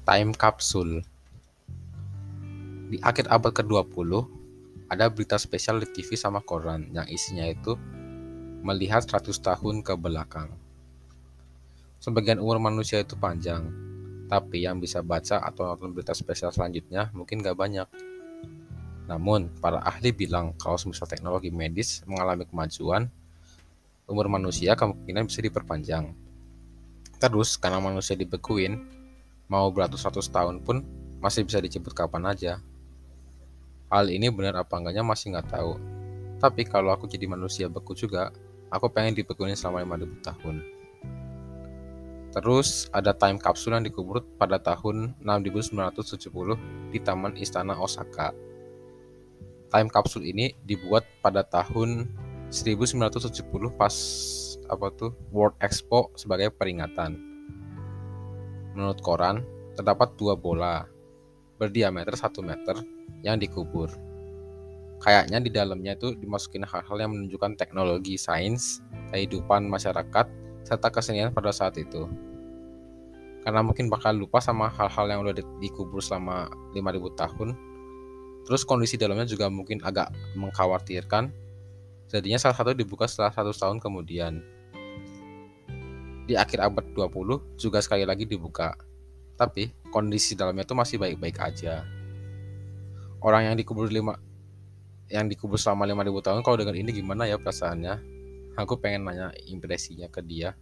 Time Capsule Di akhir abad ke-20, ada berita spesial di TV sama koran yang isinya itu melihat 100 tahun ke belakang. Sebagian umur manusia itu panjang, tapi yang bisa baca atau nonton berita spesial selanjutnya mungkin gak banyak. Namun, para ahli bilang kalau semisal teknologi medis mengalami kemajuan, umur manusia kemungkinan bisa diperpanjang. Terus, karena manusia dibekuin, mau beratus-ratus tahun pun masih bisa disebut kapan aja. Hal ini benar apa enggaknya masih nggak tahu. Tapi kalau aku jadi manusia beku juga, aku pengen dibekuin selama 5000 tahun. Terus ada time capsule yang dikubur pada tahun 6970 di Taman Istana Osaka. Time capsule ini dibuat pada tahun 1970 pas apa tuh World Expo sebagai peringatan. Menurut koran, terdapat dua bola berdiameter 1 meter yang dikubur. Kayaknya di dalamnya itu dimasukin hal-hal yang menunjukkan teknologi, sains, kehidupan masyarakat, serta kesenian pada saat itu. Karena mungkin bakal lupa sama hal-hal yang udah dikubur selama 5000 tahun. Terus kondisi dalamnya juga mungkin agak mengkhawatirkan. Jadinya salah satu dibuka setelah satu tahun kemudian di akhir abad 20 juga sekali lagi dibuka. Tapi kondisi dalamnya itu masih baik-baik aja. Orang yang dikubur lima yang dikubur selama 5000 tahun kalau dengan ini gimana ya perasaannya? Aku pengen nanya impresinya ke dia.